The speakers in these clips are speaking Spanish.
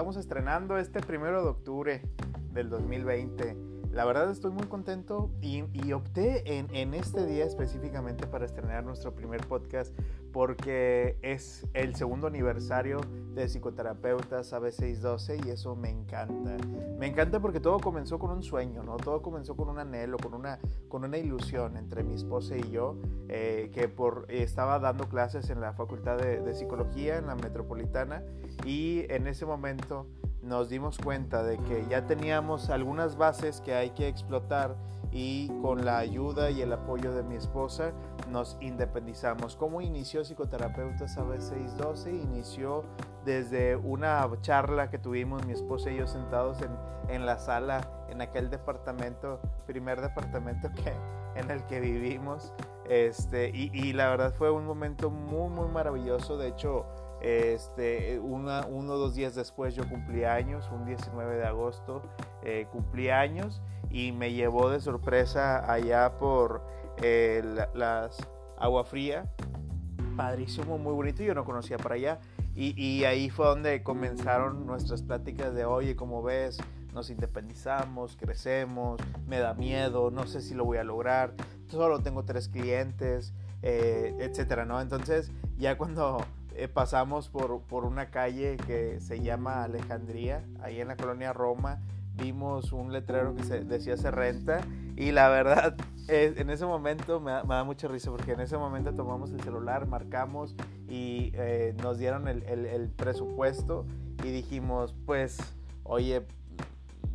estamos estrenando este primero de octubre del 2020 la verdad estoy muy contento y, opté en, este día específicamente para estrenar nuestro primer podcast porque es el segundo aniversario de Psicoterapeutas AB612 y eso me encanta. Me encanta porque todo comenzó con un sueño, ¿no? Todo comenzó con un anhelo, con una, con una ilusión entre mi esposa y yo, eh, que por, estaba dando clases en la Facultad de, de Psicología en la Metropolitana y en ese momento nos dimos cuenta de que ya teníamos algunas bases que hay que explotar y con la ayuda y el apoyo de mi esposa nos independizamos. ¿Cómo inició Psicoterapeutas AB612? Inició desde una charla que tuvimos mi esposa y yo sentados en, en la sala, en aquel departamento, primer departamento que, en el que vivimos. Este, y, y la verdad fue un momento muy, muy maravilloso. De hecho, este, una, uno o dos días después yo cumplí años, un 19 de agosto eh, cumplí años y me llevó de sorpresa allá por eh, las Agua Fría. Padrísimo, muy bonito, yo no conocía para allá. Y, y, ahí fue donde comenzaron nuestras pláticas de, oye, como ves, nos independizamos, crecemos, me da miedo, no sé si lo voy a lograr, solo tengo tres clientes, eh, etcétera, ¿no? Entonces, ya cuando eh, pasamos por, por, una calle que se llama Alejandría, ahí en la colonia Roma. Vimos un letrero que se, decía se renta y la verdad en ese momento me da, mucha risa porque en ese momento tomamos el celular, marcamos y eh, nos dieron el, el, el presupuesto y dijimos pues oye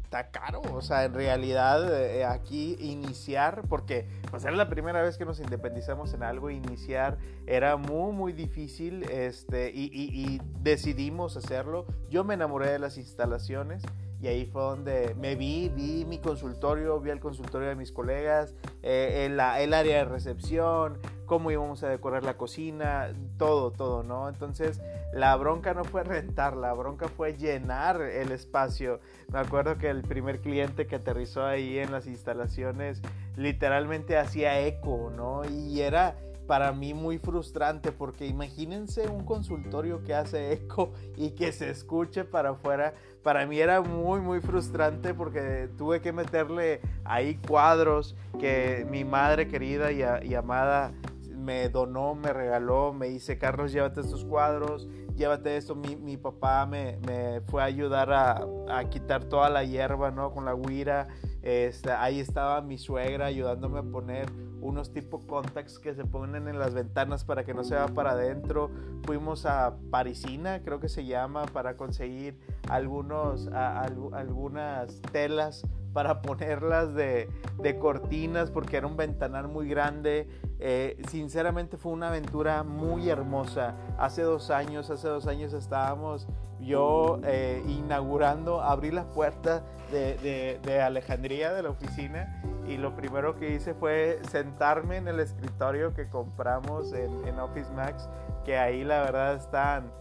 caro. O sea, en realidad eh, aquí iniciar, porque pues era la primera vez que nos independizamos en algo, iniciar era muy, muy difícil este, y, decidimos hacerlo. Yo me enamoré de las instalaciones y ahí fue donde me vi, vi mi consultorio, vi el consultorio de mis colegas, eh, el, el, área de recepción, cómo íbamos a decorar la cocina, todo, todo, ¿no? Entonces la bronca no fue rentar, la bronca fue llenar el espacio. Me acuerdo que el primer cliente que aterrizó ahí en las instalaciones literalmente hacía eco, ¿no? Y era para mí muy frustrante porque imagínense un consultorio que hace eco y que se escuche para afuera. Para mí era muy muy frustrante porque tuve que meterle ahí cuadros que mi madre querida y, y amada me donó, me regaló, me dice, Carlos, llévate estos cuadros, llévate esto. Mi, mi papá me, me, fue a ayudar a, a, quitar toda la hierba, ¿no? Con la guira. Este, ahí estaba mi suegra ayudándome a poner unos tipo contacts que se ponen en las ventanas para que no se vaya para adentro. Fuimos a Parisina, creo que se llama, para conseguir algunos, algunas telas para ponerlas de, de, cortinas porque era un ventanal muy grande. Eh, sinceramente fue una aventura muy hermosa. Hace dos años, hace dos años estábamos yo eh, inaugurando, abrí la puerta de, de, de, Alejandría, de la oficina, y lo primero que hice fue sentarme en el escritorio que compramos en, Office Max, que ahí la verdad están,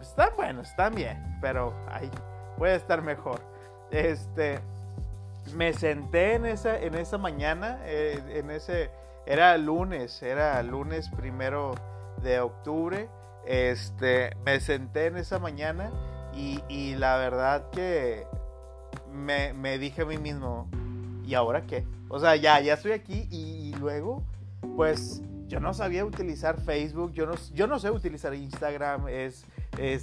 están buenos, están bien, pero ahí puede estar mejor. Este, me senté en esa, en esa mañana, eh, en ese, era lunes, era lunes primero de octubre, este, me senté en esa mañana y, y la verdad que me, me, dije a mí mismo, ¿y ahora qué? O sea, ya, ya estoy aquí y, y luego, pues yo no sabía utilizar Facebook, yo no, yo no sé utilizar Instagram, es,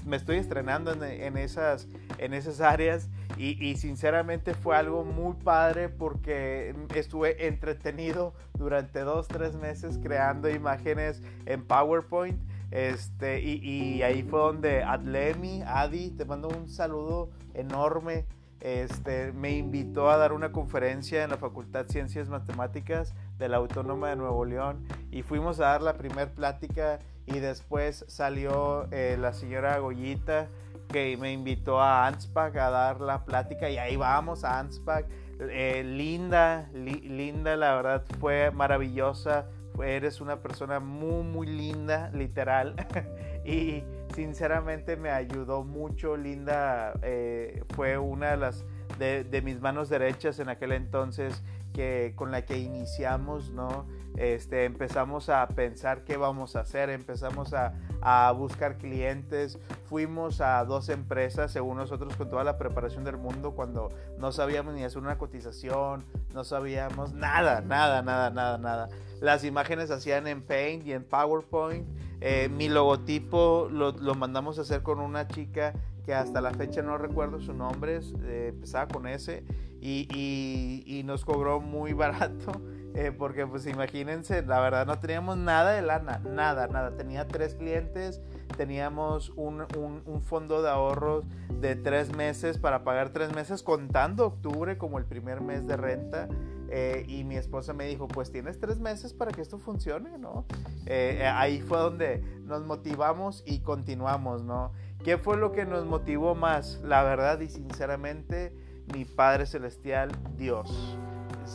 me estoy estrenando en, esas, en esas áreas y, y, sinceramente fue algo muy padre porque estuve entretenido durante dos, tres meses creando imágenes en PowerPoint. Este, y, y ahí fue donde Adlemi, Adi, te mando un saludo enorme. Este, me invitó a dar una conferencia en la Facultad de Ciencias Matemáticas de la Autónoma de Nuevo León y fuimos a dar la primer plática y después salió eh, la señora Goyita que me invitó a ANSPAC a dar la plática y ahí vamos a ANSPAC. Eh, linda, li, linda, la verdad fue maravillosa. Fue, eres una persona muy, muy linda, literal. y sinceramente me ayudó mucho. Linda eh, fue una de las de, de, mis manos derechas en aquel entonces que con la que iniciamos, ¿no? Este, empezamos a pensar qué vamos a hacer, empezamos a, a, buscar clientes, fuimos a dos empresas, según nosotros, con toda la preparación del mundo, cuando no sabíamos ni hacer una cotización, no sabíamos nada, nada, nada, nada, nada. Las imágenes hacían en Paint y en PowerPoint. Eh, mi logotipo lo, lo mandamos a hacer con una chica que hasta la fecha no recuerdo su nombre, eh, empezaba con S y, y, y, nos cobró muy barato. Eh, porque pues imagínense, la verdad no teníamos nada de lana, nada, nada. Tenía tres clientes, teníamos un, un, un, fondo de ahorros de tres meses para pagar tres meses, contando octubre como el primer mes de renta. Eh, y mi esposa me dijo, pues tienes tres meses para que esto funcione, ¿no? Eh, ahí fue donde nos motivamos y continuamos, ¿no? ¿Qué fue lo que nos motivó más? La verdad y sinceramente, mi Padre Celestial, Dios.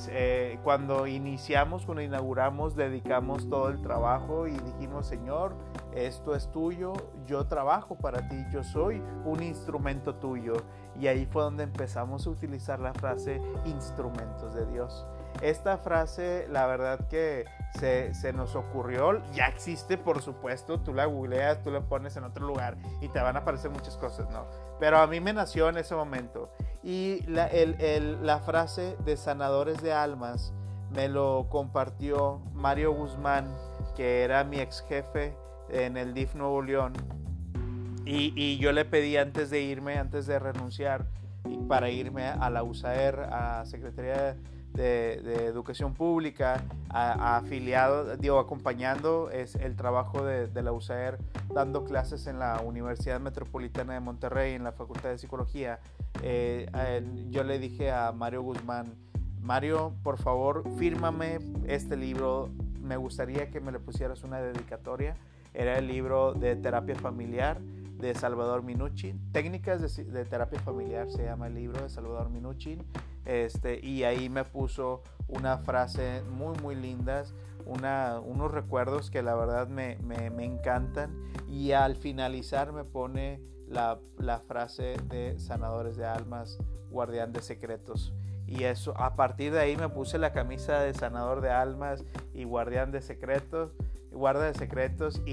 Eh, cuando iniciamos, cuando inauguramos, dedicamos todo el trabajo y dijimos, Señor, esto es tuyo, yo trabajo para ti, yo soy un instrumento tuyo. Y ahí fue donde empezamos a utilizar la frase instrumentos de Dios. Esta frase, la verdad que se, se, nos ocurrió, ya existe por supuesto, tú la googleas, tú la pones en otro lugar y te van a aparecer muchas cosas, ¿no? Pero a mí me nació en ese momento. Y la, el, el, la frase de sanadores de almas me lo compartió Mario Guzmán, que era mi ex jefe en el DIF Nuevo León. Y, y yo le pedí antes de irme, antes de renunciar, para irme a la USAER, a Secretaría de, de Educación Pública, a, a, afiliado, digo, acompañando es el trabajo de, de, la USAER, dando clases en la Universidad Metropolitana de Monterrey, en la Facultad de Psicología. Eh, él, yo le dije a Mario Guzmán, Mario, por favor, fírmame este libro, me gustaría que me le pusieras una dedicatoria. Era el libro de terapia familiar de Salvador Minuchin. Técnicas de, de, terapia familiar se llama el libro de Salvador Minuchin. Este, y ahí me puso una frase muy, muy lindas, una, unos recuerdos que la verdad me, me, me, encantan. Y al finalizar me pone la, la frase de Sanadores de Almas, Guardián de Secretos. Y eso, a partir de ahí me puse la camisa de sanador de almas y guardián de secretos, guarda de secretos y,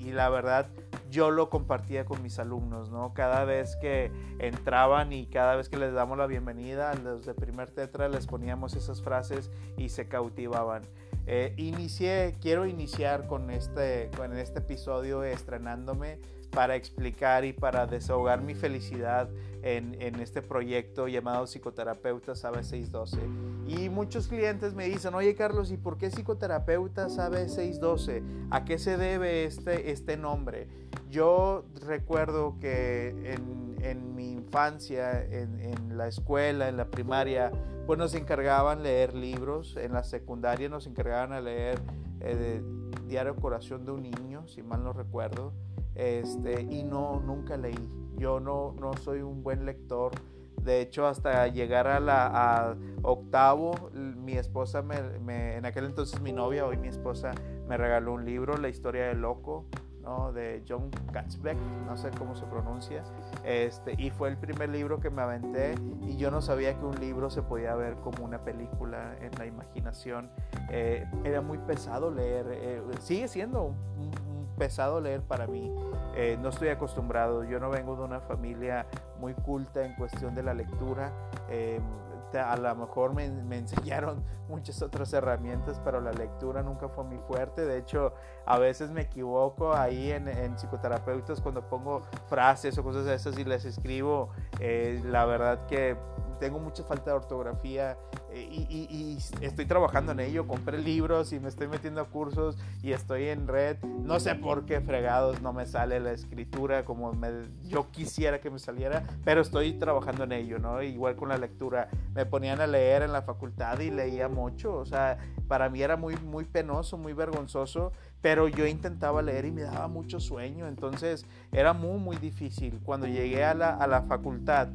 y, la verdad yo lo compartía con mis alumnos, ¿no? Cada vez que entraban y cada vez que les damos la bienvenida a los de primer tetra les poníamos esas frases y se cautivaban. Eh, inicié, quiero iniciar con este, con este episodio estrenándome para explicar y para desahogar mi felicidad en, en este proyecto llamado Psicoterapeutas AB 612. Y muchos clientes me dicen, oye Carlos, ¿y por qué Psicoterapeutas AB 612? ¿A qué se debe este, este nombre? Yo recuerdo que en, en mi infancia, en, en, la escuela, en la primaria, pues nos encargaban leer libros, en la secundaria nos encargaban a leer eh, Diario Corazón de un Niño, si mal no recuerdo, este, y no, nunca leí. Yo no, no soy un buen lector. De hecho, hasta llegar a la a octavo, mi esposa, me, me, en aquel entonces mi novia, hoy mi esposa, me regaló un libro, La historia del loco, ¿no? de John Katzbeck, no sé cómo se pronuncia, este, y fue el primer libro que me aventé y yo no sabía que un libro se podía ver como una película en la imaginación. Eh, era muy pesado leer, eh, sigue siendo un, un, pesado leer para mí, eh, no estoy acostumbrado, yo no vengo de una familia muy culta en cuestión de la lectura a lo mejor me, me, enseñaron muchas otras herramientas, pero la lectura nunca fue muy fuerte. De hecho, a veces me equivoco ahí en, en psicoterapeutas cuando pongo frases o cosas de esas y les escribo. Eh, la verdad que tengo mucha falta de ortografía eh, y, y, y, estoy trabajando en ello. Compré libros y me estoy metiendo a cursos y estoy en red. No sé por qué fregados no me sale la escritura como me, yo quisiera que me saliera, pero estoy trabajando en ello, ¿no? Igual con la lectura. Me ponían a leer en la facultad y leía mucho. O sea, para mí era muy, muy penoso, muy vergonzoso, pero yo intentaba leer y me daba mucho sueño. Entonces era muy, muy difícil. Cuando llegué a la, a la facultad,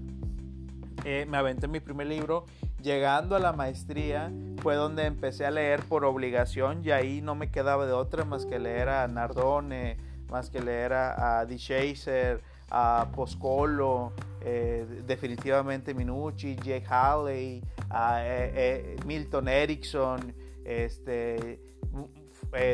eh, me aventé mi primer libro. Llegando a la maestría fue donde empecé a leer por obligación y ahí no me quedaba de otra más que leer a Nardone, más que leer a, a D. Chaser, a Poscolo, eh, definitivamente Minucci, Jay Halley, a, eh, Milton Erickson, Este,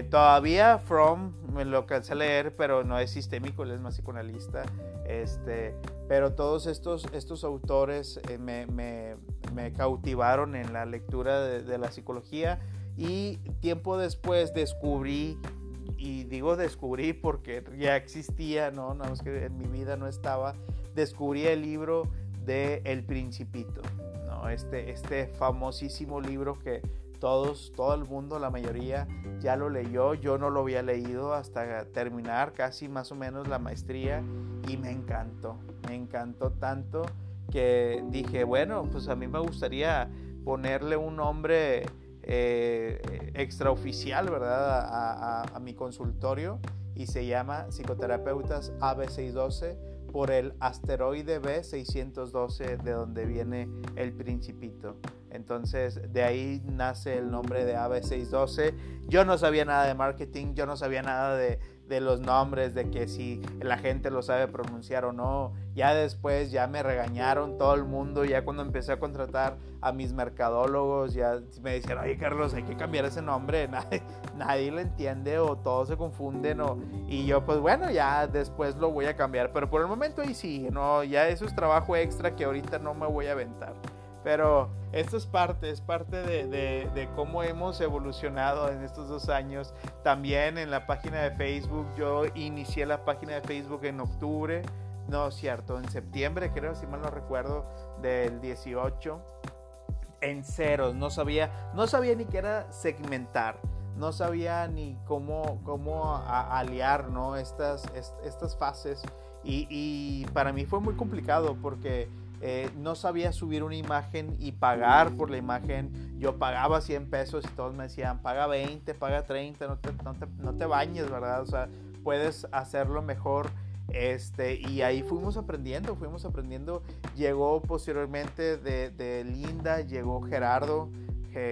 todavía From me lo cansé a leer, pero no es sistémico, él es más psicoanalista. Este, pero todos estos, estos autores eh, me, cautivaron en la lectura de, la psicología y tiempo después descubrí, y digo descubrí porque ya existía, no, no es que en mi vida no estaba, descubrí el libro de El Principito, ¿no? este, este famosísimo libro que todos, todo el mundo, la mayoría ya lo leyó, yo no lo había leído hasta terminar casi más o menos la maestría y me encantó, me encantó tanto que dije, bueno, pues a mí me gustaría ponerle un nombre eh, extraoficial, ¿verdad? A, a, mi consultorio y se llama Psicoterapeutas AB612 por el asteroide B612 de donde viene el principito. Entonces de ahí nace el nombre de AB612. Yo no sabía nada de marketing, yo no sabía nada de, de los nombres, de que si la gente lo sabe pronunciar o no. Ya después ya me regañaron todo el mundo, ya cuando empecé a contratar a mis mercadólogos, ya me decían, oye Carlos, hay que cambiar ese nombre, nadie, nadie lo entiende o todos se confunden. O, y yo pues bueno, ya después lo voy a cambiar, pero por el momento ahí sí, no, ya eso es trabajo extra que ahorita no me voy a aventar. Pero esto es parte, es parte de, cómo hemos evolucionado en estos dos años. También en la página de Facebook, yo inicié la página de Facebook en octubre, no cierto, en septiembre creo, si mal no recuerdo, del 18. En ceros, no sabía, no sabía ni qué era segmentar no sabía ni cómo, cómo aliar ¿no? estas, estas fases y, y, para mí fue muy complicado porque eh, no sabía subir una imagen y pagar por la imagen. Yo pagaba 100 pesos y todos me decían, paga 20, paga 30, no te, no te, no te bañes, ¿verdad? O sea, puedes hacerlo mejor. Este, y ahí fuimos aprendiendo, fuimos aprendiendo. Llegó posteriormente de, Linda, llegó Gerardo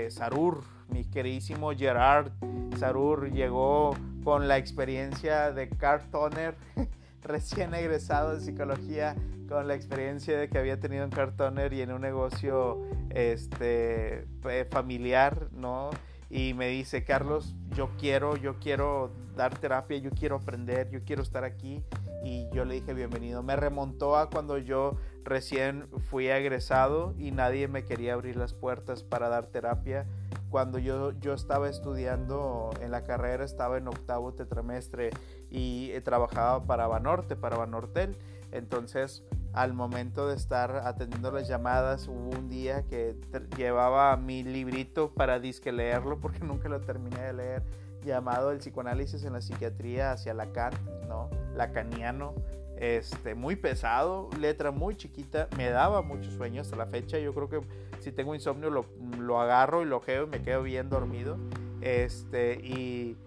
Sarur, mi queridísimo Gerard Sarur, llegó con la experiencia de Toner recién egresado de psicología con la experiencia de que había tenido un cartoner y en un negocio este, familiar, ¿no? Y me dice, Carlos, yo quiero, yo quiero dar terapia, yo quiero aprender, yo quiero estar aquí. Y yo le dije, bienvenido. Me remontó a cuando yo recién fui egresado y nadie me quería abrir las puertas para dar terapia. Cuando yo, yo estaba estudiando en la carrera, estaba en octavo tetramestre y eh, trabajaba para Banorte, para Banortel. Entonces, al momento de estar atendiendo las llamadas, hubo un día que llevaba mi librito para disque leerlo, porque nunca lo terminé de leer, llamado El psicoanálisis en la psiquiatría hacia Lacan, ¿no? Lacaniano, este, muy pesado, letra muy chiquita, me daba mucho sueño hasta la fecha, yo creo que si tengo insomnio lo, lo agarro y lo geo y me quedo bien dormido, este, y,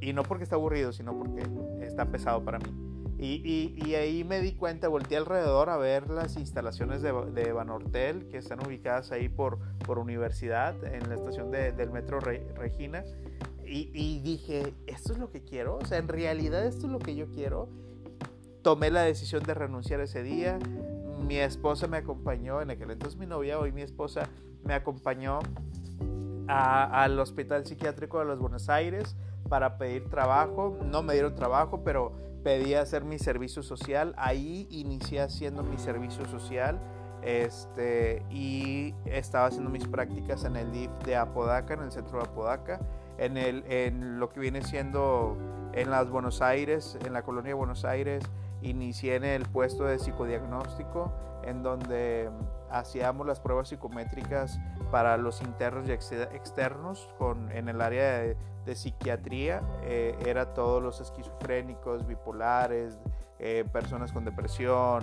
y no porque está aburrido, sino porque está pesado para mí. Y, ahí me di cuenta, volteé alrededor a ver las instalaciones de, de Banortel que están ubicadas ahí por, por universidad, en la estación del metro Regina. Y, dije, ¿esto es lo que quiero? O sea, en realidad esto es lo que yo quiero. Tomé la decisión de renunciar ese día. Mi esposa me acompañó, en aquel entonces mi novia, hoy mi esposa me acompañó al hospital psiquiátrico de los Buenos Aires para pedir trabajo. No me dieron trabajo, pero pedí hacer mi servicio social. Ahí inicié haciendo mi servicio social. Este, y estaba haciendo mis prácticas en el DIF de Apodaca, en el centro de Apodaca, en, el, en lo que viene siendo en las Buenos Aires, en la colonia de Buenos Aires. Inicié en el puesto de psicodiagnóstico, en donde hacíamos las pruebas psicométricas para los internos y externos con, en el área de psiquiatría eh, era todos los esquizofrénicos, bipolares, eh, personas con depresión,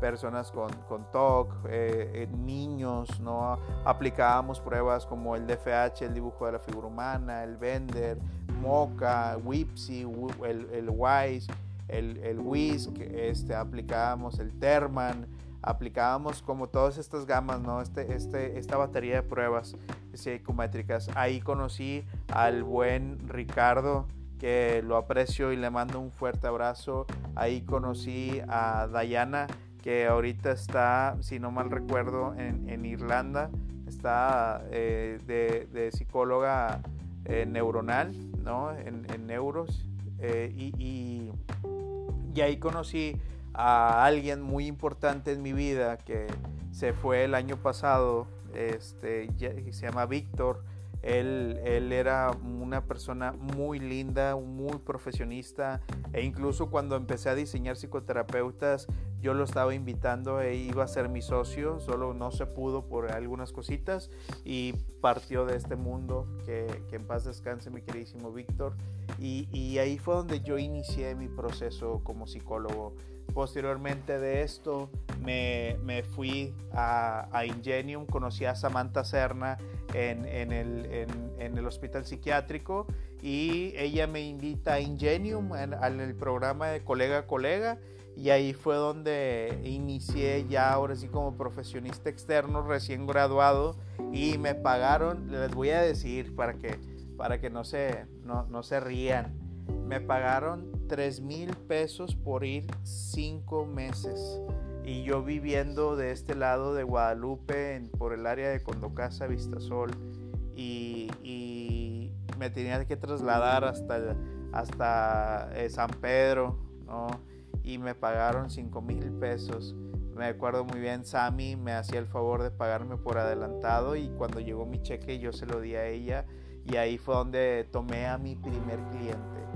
personas con, con TOC, eh, niños, ¿no? Aplicábamos pruebas como el DFH, el dibujo de la figura humana, el Bender, MOCA, WIPSI, el, el WISE, el, el WISC, este, aplicábamos el TERMAN, aplicábamos como todas estas gamas, ¿no? Este, este, esta batería de pruebas psicométricas. Ahí conocí al buen Ricardo, que lo aprecio y le mando un fuerte abrazo. Ahí conocí a Dayana, que ahorita está, si no mal recuerdo, en, Irlanda. Está eh, de, psicóloga neuronal, ¿no? En, neuros. y, y, y ahí conocí a alguien muy importante en mi vida que se fue el año pasado, este, se llama Víctor. Él, él, era una persona muy linda, muy profesionista e incluso cuando empecé a diseñar psicoterapeutas yo lo estaba invitando e iba a ser mi socio, solo no se pudo por algunas cositas y partió de este mundo, que, en paz descanse mi queridísimo Víctor y, y ahí fue donde yo inicié mi proceso como psicólogo. Posteriormente de esto me, me fui a, Ingenium, conocí a Samantha Serna en, en, el, en, el hospital psiquiátrico y ella me invita a Ingenium en, el programa de colega colega y ahí fue donde inicié ya ahora sí como profesionista externo recién graduado y me pagaron, les voy a decir para que, para que no, se, no, no se rían, me pagaron 3 mil pesos por ir 5 meses. Y yo viviendo de este lado de Guadalupe, por el área de Condocasa, Vistasol, y, y me tenía que trasladar hasta, hasta eh, San Pedro, ¿no? Y me pagaron 5 mil pesos. Me acuerdo muy bien, Sammy me hacía el favor de pagarme por adelantado y cuando llegó mi cheque yo se lo di a ella y ahí fue donde tomé a mi primer cliente.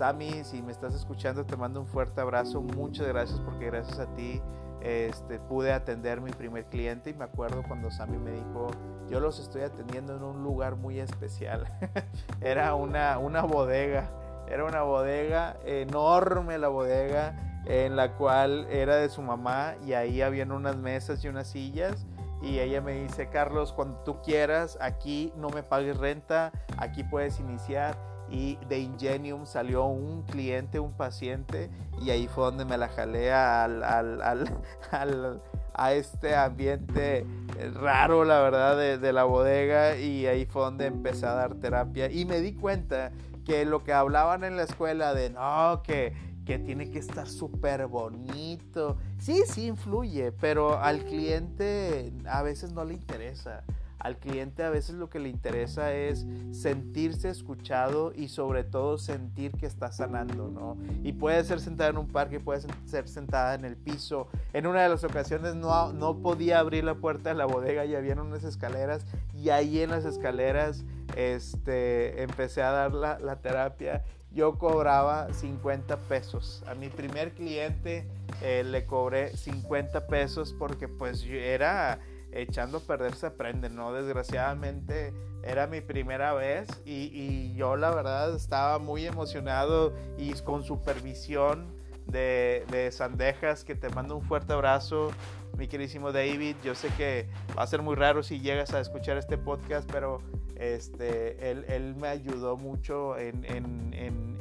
Sammy, si me estás escuchando, te mando un fuerte abrazo. Muchas gracias porque gracias a ti este, pude atender mi primer cliente y me acuerdo cuando Sammy me dijo, yo los estoy atendiendo en un lugar muy especial. era una, una bodega, era una bodega enorme la bodega en la cual era de su mamá y ahí habían unas mesas y unas sillas y ella me dice, Carlos, cuando tú quieras, aquí no me pagues renta, aquí puedes iniciar y de Ingenium salió un cliente, un paciente, y ahí fue donde me la jalé al, al, al, a este ambiente raro, la verdad, de, la bodega, y ahí fue donde empecé a dar terapia. Y me di cuenta que lo que hablaban en la escuela de no, que, que tiene que estar súper bonito, sí, sí influye, pero al cliente a veces no le interesa. Al cliente a veces lo que le interesa es sentirse escuchado y sobre todo sentir que está sanando, ¿no? Y puede ser sentada en un parque, puede ser sentada en el piso. En una de las ocasiones no, no podía abrir la puerta de la bodega y había unas escaleras y ahí en las escaleras este, empecé a dar la, la terapia yo cobraba 50 pesos. A mi primer cliente eh, le cobré 50 pesos porque pues yo era echando a perder se aprende, ¿no? Desgraciadamente era mi primera vez y, yo la verdad estaba muy emocionado y con supervisión de, de, Sandejas, que te mando un fuerte abrazo, mi queridísimo David. Yo sé que va a ser muy raro si llegas a escuchar este podcast, pero este, él, él me ayudó mucho en, en,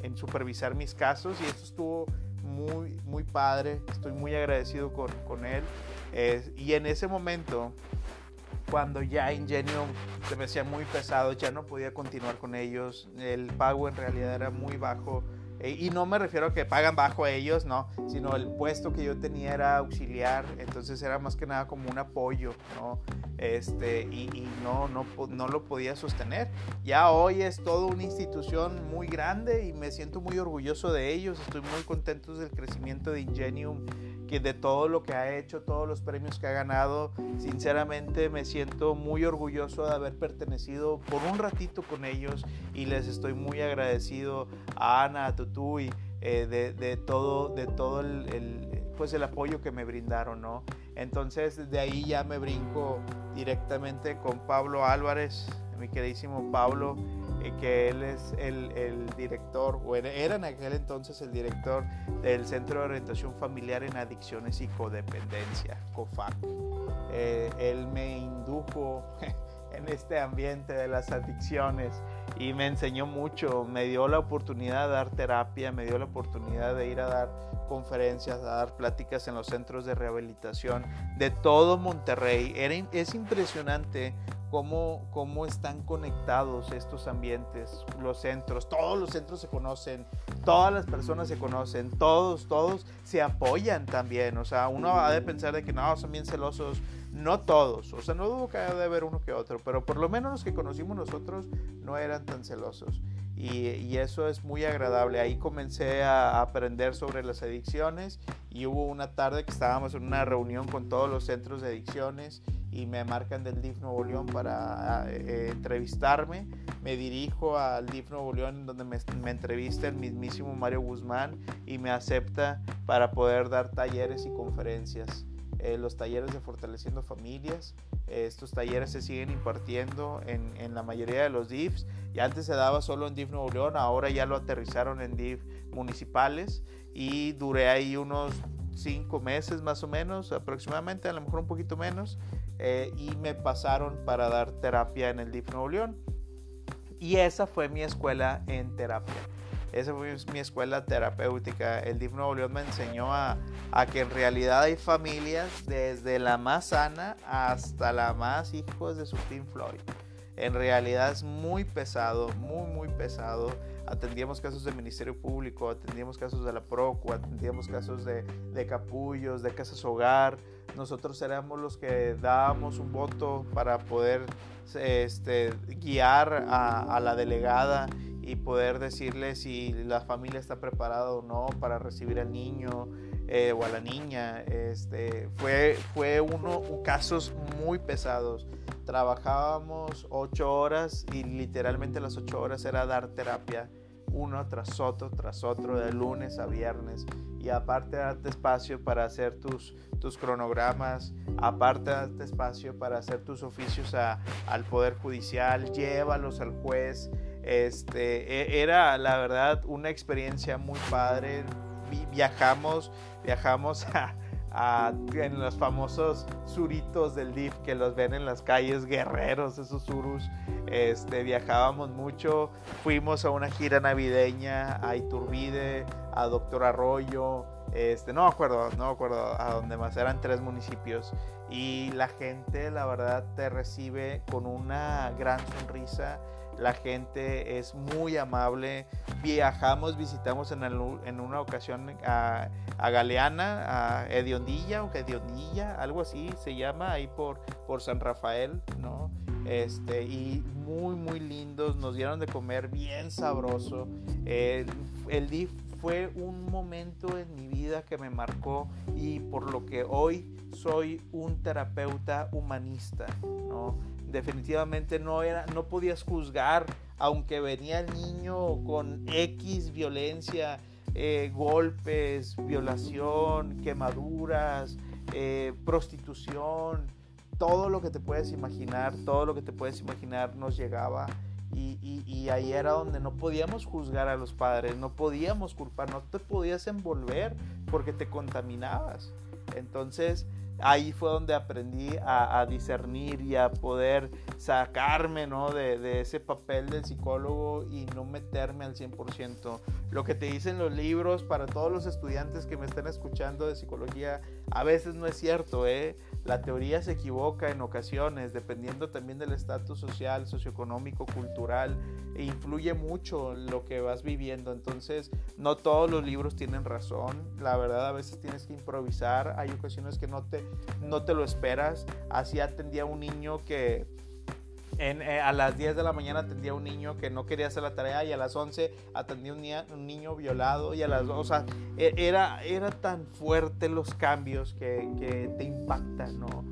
en, supervisar mis casos y esto estuvo muy, muy padre. Estoy muy agradecido con, con él y en ese momento, cuando ya Ingenium se me hacía muy pesado, ya no podía continuar con ellos, el pago en realidad era muy bajo. Eh, y no me refiero a que pagan bajo ellos, no, sino el puesto que yo tenía era auxiliar, entonces era más que nada como un apoyo, ¿no? Este, y, y no, no, no lo podía sostener. Ya hoy es toda una institución muy grande y me siento muy orgulloso de ellos, estoy muy contento del crecimiento de Ingenium que de todo lo que ha hecho, todos los premios que ha ganado, sinceramente me siento muy orgulloso de haber pertenecido por un ratito con ellos y les estoy muy agradecido a Ana, a Tutuy, eh, de, de, todo, de todo el, el, pues el apoyo que me brindaron, ¿no? Entonces de ahí ya me brinco directamente con Pablo Álvarez, mi queridísimo Pablo, que él es el, el, director, o era en aquel entonces el director del Centro de Orientación Familiar en Adicciones y Codependencia, COFAC. Eh, él me indujo en este ambiente de las adicciones y me enseñó mucho, me dio la oportunidad de dar terapia, me dio la oportunidad de ir a dar conferencias, a dar pláticas en los centros de rehabilitación de todo Monterrey. Era, es impresionante cómo, cómo están conectados estos ambientes, los centros, todos los centros se conocen, todas las personas se conocen, todos, todos se apoyan también. O sea, uno ha de pensar de que no, son bien celosos. No todos, o sea, no dudo que haya de haber uno que otro, pero por lo menos los que conocimos nosotros no eran tan celosos. Y, eso es muy agradable. Ahí comencé a aprender sobre las adicciones y hubo una tarde que estábamos en una reunión con todos los centros de adicciones y me marcan del DIF Nuevo León para eh, entrevistarme. Me dirijo al DIF Nuevo León donde me, me, entrevista el mismísimo Mario Guzmán y me acepta para poder dar talleres y conferencias. Eh, los talleres de Fortaleciendo Familias. Eh, estos talleres se siguen impartiendo en, en, la mayoría de los DIFs. Y antes se daba solo en DIF Nuevo León, ahora ya lo aterrizaron en DIF municipales y duré ahí unos cinco meses más o menos, aproximadamente, a lo mejor un poquito menos. Eh, y me pasaron para dar terapia en el DIF Nuevo León. Y esa fue mi escuela en terapia. Esa fue mi escuela terapéutica. El DIF Nuevo me enseñó a, a, que en realidad hay familias desde la más sana hasta la más hijos de su Pink Floyd. En realidad es muy pesado, muy, muy pesado. Atendíamos casos del Ministerio Público, atendíamos casos de la PROCU, atendíamos casos de, de capullos, de casas hogar, nosotros éramos los que dábamos un voto para poder este, guiar a, la delegada y poder decirle si la familia está preparada o no para recibir al niño eh, o a la niña. Este, fue fue uno, casos muy pesados. Trabajábamos ocho horas y literalmente las ocho horas era dar terapia uno tras otro, tras otro, de lunes a viernes. Y aparte darte espacio para hacer tus, tus cronogramas, aparte darte espacio para hacer tus oficios al Poder Judicial, llévalos al juez. Este, e, era la verdad una experiencia muy padre. Viajamos, viajamos a, en los famosos suritos del DIF que los ven en las calles, guerreros, esos surus. Este, viajábamos mucho, fuimos a una gira navideña a Iturbide, a Doctor Arroyo, este, no me acuerdo, no me acuerdo a dónde más, eran tres municipios. Y la gente, la verdad, te recibe con una gran sonrisa la gente es muy amable. Viajamos, visitamos en, una ocasión a, Galeana, a Ediondilla o Ediondilla, algo así se llama, ahí por, San Rafael, ¿no? Este, y muy, muy lindos, nos dieron de comer bien sabroso. el DIF fue un momento en mi vida que me marcó y por lo que hoy soy un terapeuta humanista, ¿no? Definitivamente no era, no podías juzgar, aunque venía el niño con X violencia, eh, golpes, violación, quemaduras, eh, prostitución, todo lo que te puedes imaginar, todo lo que te puedes imaginar nos llegaba. Y, y, ahí era donde no podíamos juzgar a los padres, no podíamos culpar, no te podías envolver porque te contaminabas. Entonces, ahí fue donde aprendí a, discernir y a poder sacarme ¿no? de, ese papel del psicólogo y no meterme al 100%. Lo que te dicen los libros para todos los estudiantes que me están escuchando de psicología, a veces no es cierto. ¿eh? La teoría se equivoca en ocasiones, dependiendo también del estatus social, socioeconómico, cultural, e influye mucho lo que vas viviendo. Entonces, no todos los libros tienen razón. La verdad, a veces tienes que improvisar. Hay ocasiones que no te, no te lo esperas. Así atendía un niño que eh, a las 10 de la mañana atendía a un niño que no quería hacer la tarea y a las 11 atendía un, un niño violado y a las 2, o sea, e, era, era tan fuerte los cambios que, que te impactan, ¿no?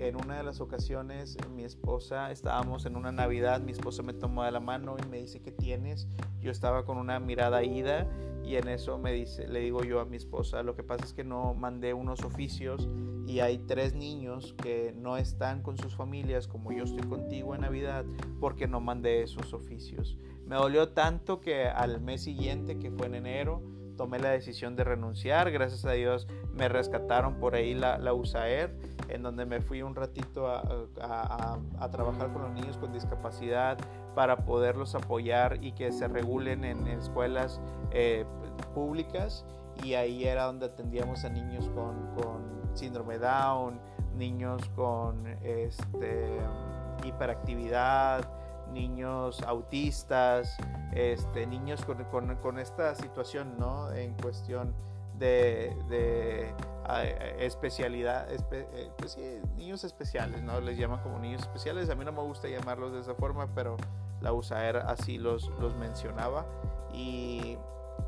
En una de las ocasiones mi esposa, estábamos en una Navidad, mi esposa me tomó de la mano y me dice, ¿qué tienes? Yo estaba con una mirada ida y en eso me dice, le digo yo a mi esposa, lo que pasa es que no mandé unos oficios y hay tres niños que no están con sus familias como yo estoy contigo en Navidad porque no mandé esos oficios. Me dolió tanto que al mes siguiente, que fue en enero, tomé la decisión de renunciar. Gracias a Dios me rescataron por ahí la, la USAER, en donde me fui un ratito a, a, a, trabajar con los niños con discapacidad para poderlos apoyar y que se regulen en, escuelas eh, públicas. Y ahí era donde atendíamos a niños con, con síndrome Down, niños con este, hiperactividad, niños autistas, este, niños con, con, con esta situación, ¿no? En cuestión de, de especialidad, eh, pues sí, niños especiales, ¿no? Les llaman como niños especiales. A mí no me gusta llamarlos de esa forma, pero la USAER así los, los mencionaba. Y,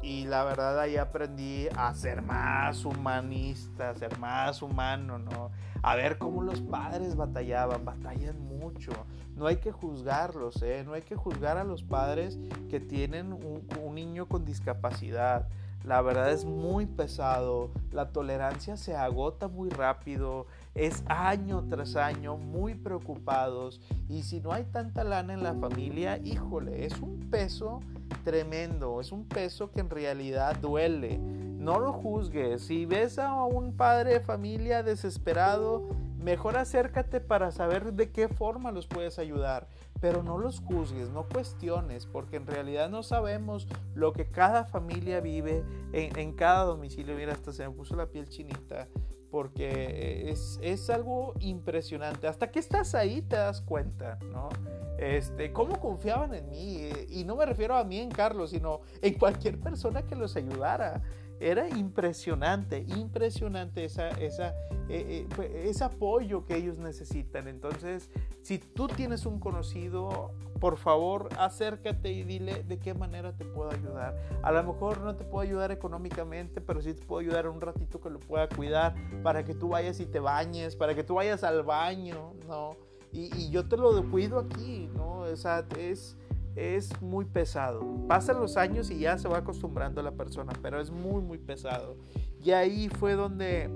y la verdad ahí aprendí a ser más humanista, a ser más humano, ¿no? A ver cómo los padres batallaban, batallan mucho. No hay que juzgarlos, ¿eh? No hay que juzgar a los padres que tienen un, un niño con discapacidad. La verdad es muy pesado, la tolerancia se agota muy rápido, es año tras año muy preocupados y si no hay tanta lana en la familia, híjole, es un peso tremendo, es un peso que en realidad duele. No lo juzgues, si ves a un padre de familia desesperado, mejor acércate para saber de qué forma los puedes ayudar pero no los juzgues, no cuestiones, porque en realidad no sabemos lo que cada familia vive en, cada domicilio. Mira, hasta se me puso la piel chinita, porque es, es, algo impresionante. Hasta que estás ahí te das cuenta, ¿no? Este, cómo confiaban en mí, y no me refiero a mí en Carlos, sino en cualquier persona que los ayudara era impresionante, impresionante esa, esa, eh, eh, ese apoyo que ellos necesitan. Entonces, si tú tienes un conocido, por favor, acércate y dile de qué manera te puedo ayudar. A lo mejor no te puedo ayudar económicamente, pero sí te puedo ayudar un ratito que lo pueda cuidar para que tú vayas y te bañes, para que tú vayas al baño, ¿no? Y, y yo te lo cuido aquí, ¿no? O sea, es es muy pesado. Pasan los años y ya se va acostumbrando la persona, pero es muy, muy pesado. Y ahí fue donde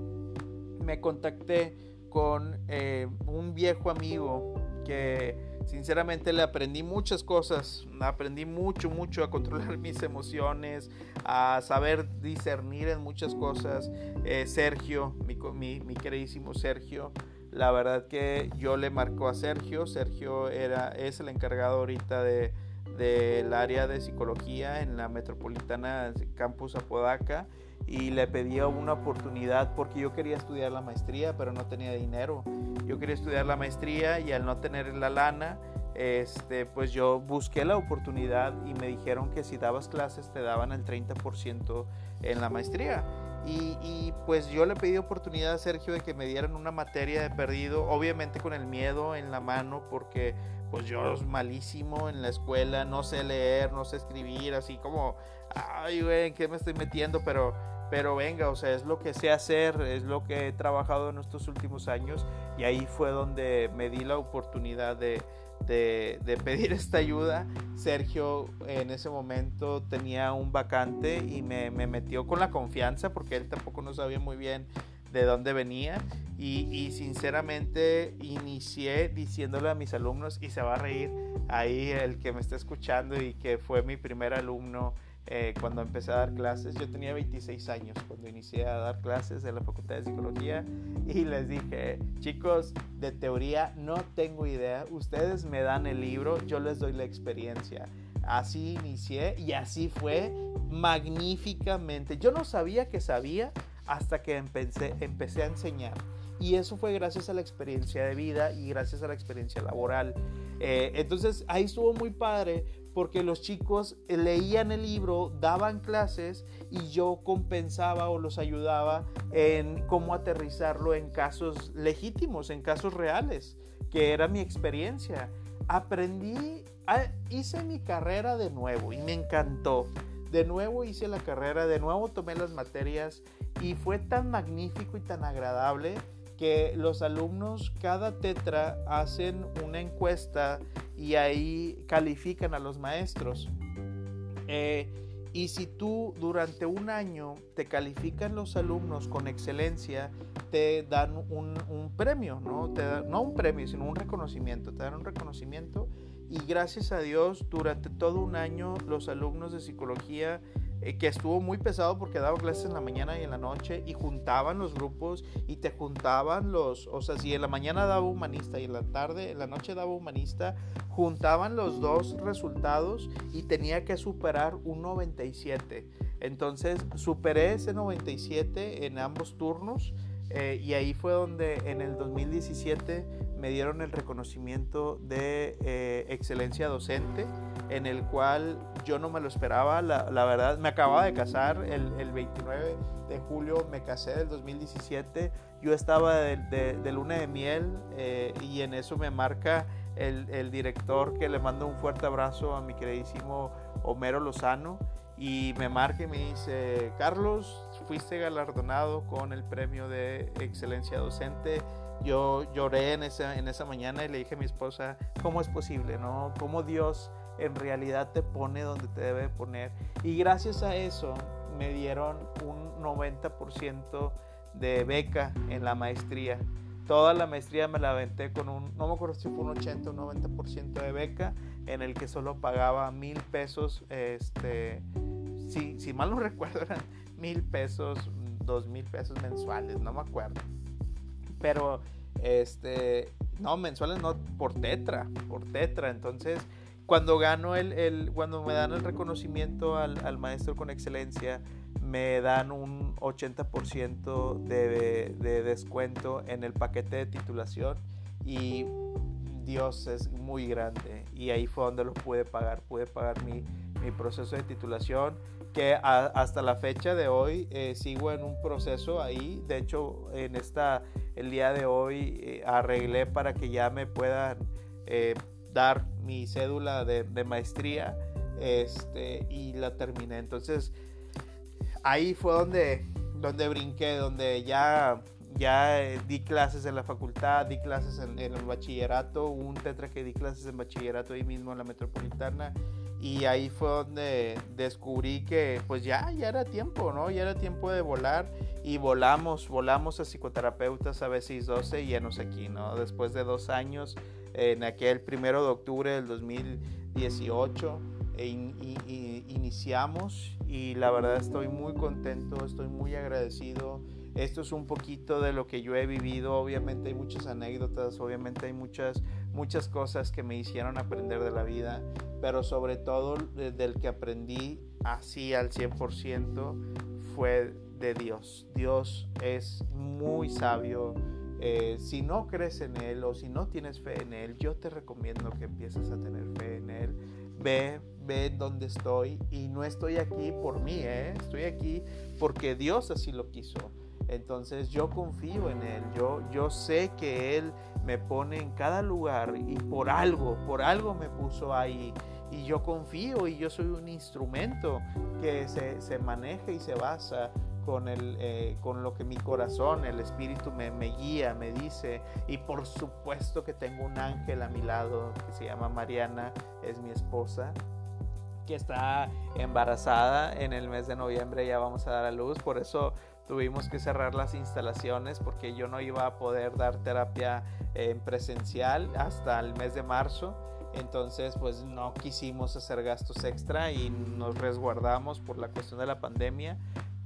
me contacté con eh, un viejo amigo que sinceramente le aprendí muchas cosas. Aprendí mucho, mucho a controlar mis emociones, a saber discernir en muchas cosas. Eh, Sergio, mi, mi, queridísimo Sergio. La verdad que yo le marcó a Sergio. Sergio era, es el encargado ahorita de, del área de psicología en la metropolitana Campus Apodaca y le pedí una oportunidad porque yo quería estudiar la maestría pero no tenía dinero. Yo quería estudiar la maestría y al no tener la lana, este, pues yo busqué la oportunidad y me dijeron que si dabas clases te daban el 30% en la maestría. Y, pues yo le pedí oportunidad a Sergio de que me dieran una materia de perdido, obviamente con el miedo en la mano porque pues yo es malísimo en la escuela, no sé leer, no sé escribir, así como, ay, güey, ¿en qué me estoy metiendo? Pero, pero venga, o sea, es lo que sé hacer, es lo que he trabajado en estos últimos años y ahí fue donde me di la oportunidad de, pedir esta ayuda. Sergio en ese momento tenía un vacante y me, me, metió con la confianza porque él tampoco no sabía muy bien de dónde venía y, sinceramente inicié diciéndole a mis alumnos y se va a reír ahí el que me está escuchando y que fue mi primer alumno eh, cuando empecé a dar clases. Yo tenía 26 años cuando inicié a dar clases en la Facultad de Psicología y les dije, chicos, de teoría no tengo idea, ustedes me dan el libro, yo les doy la experiencia. Así inicié y así fue magníficamente. Yo no sabía que sabía hasta que empecé, empecé a enseñar. Y eso fue gracias a la experiencia de vida y gracias a la experiencia laboral. Eh, entonces ahí estuvo muy padre porque los chicos leían el libro, daban clases y yo compensaba o los ayudaba en cómo aterrizarlo en casos legítimos, en casos reales, que era mi experiencia. Aprendí, ah, hice mi carrera de nuevo y me encantó. De nuevo hice la carrera, de nuevo tomé las materias y fue tan magnífico y tan agradable que los alumnos cada tetra hacen una encuesta y ahí califican a los maestros. Eh, y si tú durante un año te califican los alumnos con excelencia, te dan un, premio, ¿no? Te no un premio, sino un reconocimiento. Te dan un reconocimiento y gracias a Dios durante todo un año los alumnos de psicología eh, que estuvo muy pesado porque daba clases en la mañana y en la noche y juntaban los grupos y te juntaban los, o sea, si en la mañana daba humanista y en la tarde, en la noche daba humanista, juntaban los dos resultados y tenía que superar un 97. Entonces superé ese 97 en ambos turnos eh, y ahí fue donde en el 2017 me dieron el reconocimiento de eh, excelencia docente, en el cual yo no me lo esperaba, la, la verdad, me acababa de casar el, el, 29 de julio, me casé del 2017, yo estaba de, de, de luna de miel eh, y en eso me marca el, el, director que le mando un fuerte abrazo a mi queridísimo Homero Lozano y me marca y me dice, Carlos, fuiste galardonado con el premio de excelencia docente yo lloré en esa, en esa mañana y le dije a mi esposa, ¿cómo es posible? ¿no? ¿Cómo Dios en realidad te pone donde te debe poner? Y gracias a eso me dieron un 90% de beca en la maestría. Toda la maestría me la aventé con un, no me acuerdo si fue un 80 o un 90% de beca, en el que solo pagaba mil pesos, este, si, si mal no recuerdo eran mil pesos, dos mil pesos mensuales, no me acuerdo pero, este, no, mensuales no, por tetra, por tetra. Entonces, cuando gano el, el cuando me dan el reconocimiento al, al, maestro con excelencia, me dan un 80% de, de descuento en el paquete de titulación y Dios es muy grande y ahí fue donde lo pude pagar, pude pagar mi, mi proceso de titulación que hasta la fecha de hoy eh, sigo en un proceso ahí. De hecho, en esta, el día de hoy eh, arreglé para que ya me puedan eh, dar mi cédula de, de, maestría este, y la terminé. Entonces, ahí fue donde, donde brinqué, donde ya, ya di clases en la facultad, di clases en, en el bachillerato, un tetra que di clases en bachillerato ahí mismo en la metropolitana y ahí fue donde descubrí que pues ya, ya era tiempo, ¿no? Ya era tiempo de volar y volamos, volamos a psicoterapeutas a veces 12 y llenos aquí, ¿no? Después de dos años, en aquel primero de octubre del 2018, e iniciamos y la verdad estoy muy contento, estoy muy agradecido esto es un poquito de lo que yo he vivido. Obviamente hay muchas anécdotas, obviamente hay muchas, muchas cosas que me hicieron aprender de la vida, pero sobre todo del que aprendí así al 100% fue de Dios. Dios es muy sabio. Eh, si no crees en Él o si no tienes fe en Él, yo te recomiendo que empieces a tener fe en Él. Ve, ve dónde estoy y no estoy aquí por mí, ¿eh? estoy aquí porque Dios así lo quiso. Entonces yo confío en Él, yo, yo sé que Él me pone en cada lugar y por algo, por algo me puso ahí. Y yo confío y yo soy un instrumento que se, se maneja y se basa con, el, eh, con lo que mi corazón, el Espíritu me, me, guía, me dice. Y por supuesto que tengo un ángel a mi lado que se llama Mariana, es mi esposa, que está embarazada en el mes de noviembre, ya vamos a dar a luz. Por eso tuvimos que cerrar las instalaciones porque yo no iba a poder dar terapia en presencial hasta el mes de marzo. Entonces, pues no quisimos hacer gastos extra y nos resguardamos por la cuestión de la pandemia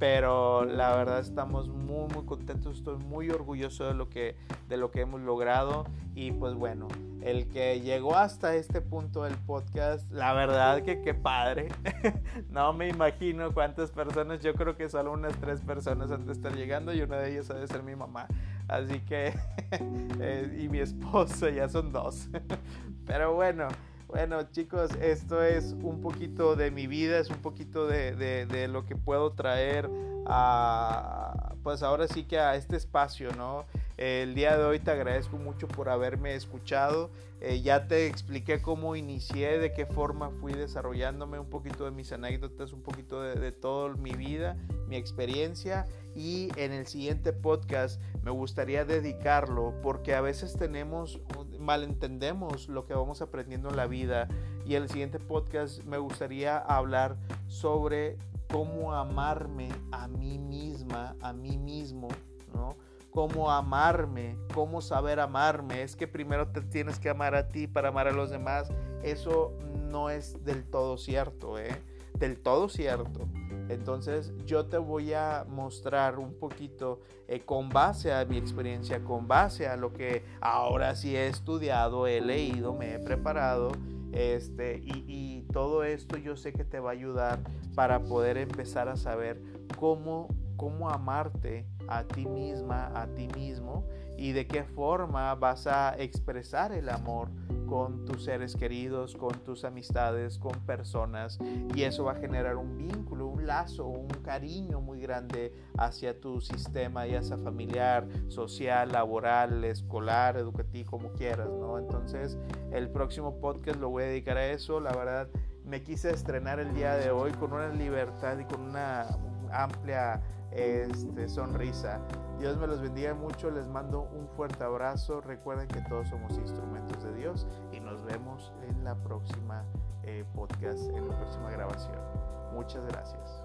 pero la verdad estamos muy muy contentos, estoy muy orgulloso de lo que de lo que hemos logrado y pues bueno, el que llegó hasta este punto del podcast, la verdad que qué padre. no me imagino cuántas personas, yo creo que solo unas tres personas han de estar llegando y una de ellas ha de ser mi mamá. Así que eh, y mi esposo ya son dos. pero bueno, bueno chicos, esto es un poquito de mi vida, es un poquito de, de, de, lo que puedo traer a, pues ahora sí que a este espacio, ¿no? El día de hoy te agradezco mucho por haberme escuchado. Eh, ya te expliqué cómo inicié, de qué forma fui desarrollándome, un poquito de mis anécdotas, un poquito de, de toda mi vida, mi experiencia. Y en el siguiente podcast me gustaría dedicarlo porque a veces tenemos malentendemos lo que vamos aprendiendo en la vida. Y en el siguiente podcast me gustaría hablar sobre cómo amarme a mí misma, a mí mismo, ¿no? Cómo amarme, cómo saber amarme. Es que primero te tienes que amar a ti para amar a los demás. Eso no es del todo cierto, ¿eh? Del todo cierto. Entonces yo te voy a mostrar un poquito eh, con base a mi experiencia, con base a lo que ahora sí he estudiado, he leído, me he preparado. Este, y, y todo esto yo sé que te va a ayudar para poder empezar a saber cómo cómo amarte a ti misma, a ti mismo y de qué forma vas a expresar el amor con tus seres queridos, con tus amistades, con personas y eso va a generar un vínculo, un lazo, un cariño muy grande hacia tu sistema, ya sea familiar, social, laboral, escolar, educativo, como quieras, ¿no? Entonces, el próximo podcast lo voy a dedicar a eso, la verdad me quise estrenar el día de hoy con una libertad y con una amplia este, sonrisa. Dios me los bendiga mucho, les mando un fuerte abrazo. Recuerden que todos somos instrumentos de Dios y nos vemos en la próxima eh, podcast, en la próxima grabación. Muchas gracias.